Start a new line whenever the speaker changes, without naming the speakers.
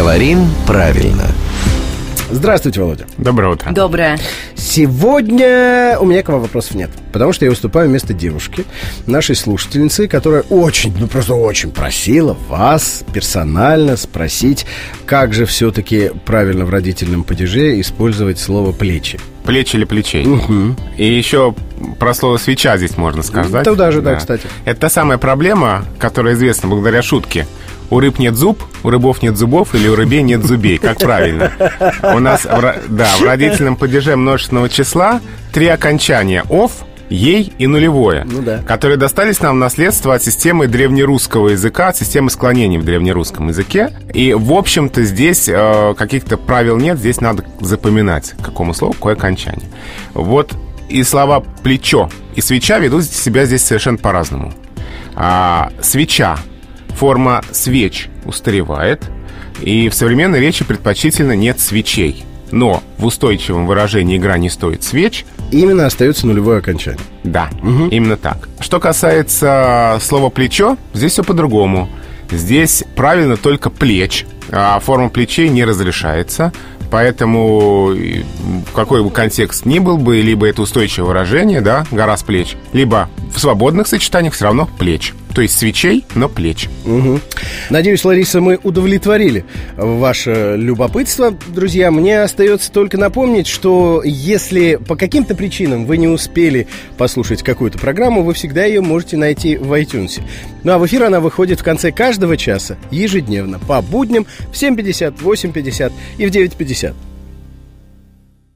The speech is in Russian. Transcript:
Говорим правильно.
Здравствуйте, Володя.
Доброе утро.
Доброе.
Сегодня у меня к вам вопросов нет, потому что я выступаю вместо девушки, нашей слушательницы, которая очень, ну просто очень просила вас персонально спросить, как же все-таки правильно в родительном падеже использовать слово «плечи».
Плечи или плечей. И еще про слово свеча здесь можно сказать.
Туда же, да, кстати.
Это та самая проблема, которая известна благодаря шутке. У рыб нет зуб, у рыбов нет зубов или у рыбей нет зубей. Как правильно? У нас, да, в родительном падеже множественного числа три окончания «ов», ей и нулевое,
Ну да.
которые достались нам в наследство от системы древнерусского языка, от системы склонений в древнерусском языке. И, в общем-то, здесь э, каких-то правил нет, здесь надо запоминать, какому слову какое окончание. Вот и слова «плечо» и «свеча» ведут себя здесь совершенно по-разному. А, свеча, форма свеч устаревает, и в современной речи предпочтительно нет свечей. Но в устойчивом выражении «игра не стоит свеч»
Именно остается нулевое окончание.
Да, именно так. Что касается слова плечо, здесь все по-другому. Здесь правильно только плеч, а форма плечей не разрешается. Поэтому какой бы контекст ни был бы, либо это устойчивое выражение, да, гора с плеч, либо в свободных сочетаниях все равно плеч. То есть свечей, но плеч.
Мгм. Надеюсь, Лариса, мы удовлетворили ваше любопытство. Друзья, мне остается только напомнить, что если по каким-то причинам вы не успели послушать какую-то программу, вы всегда ее можете найти в iTunes. Ну а в эфир она выходит в конце каждого часа, ежедневно, по будням в 7.50, 8.50 и в 9.50. 50.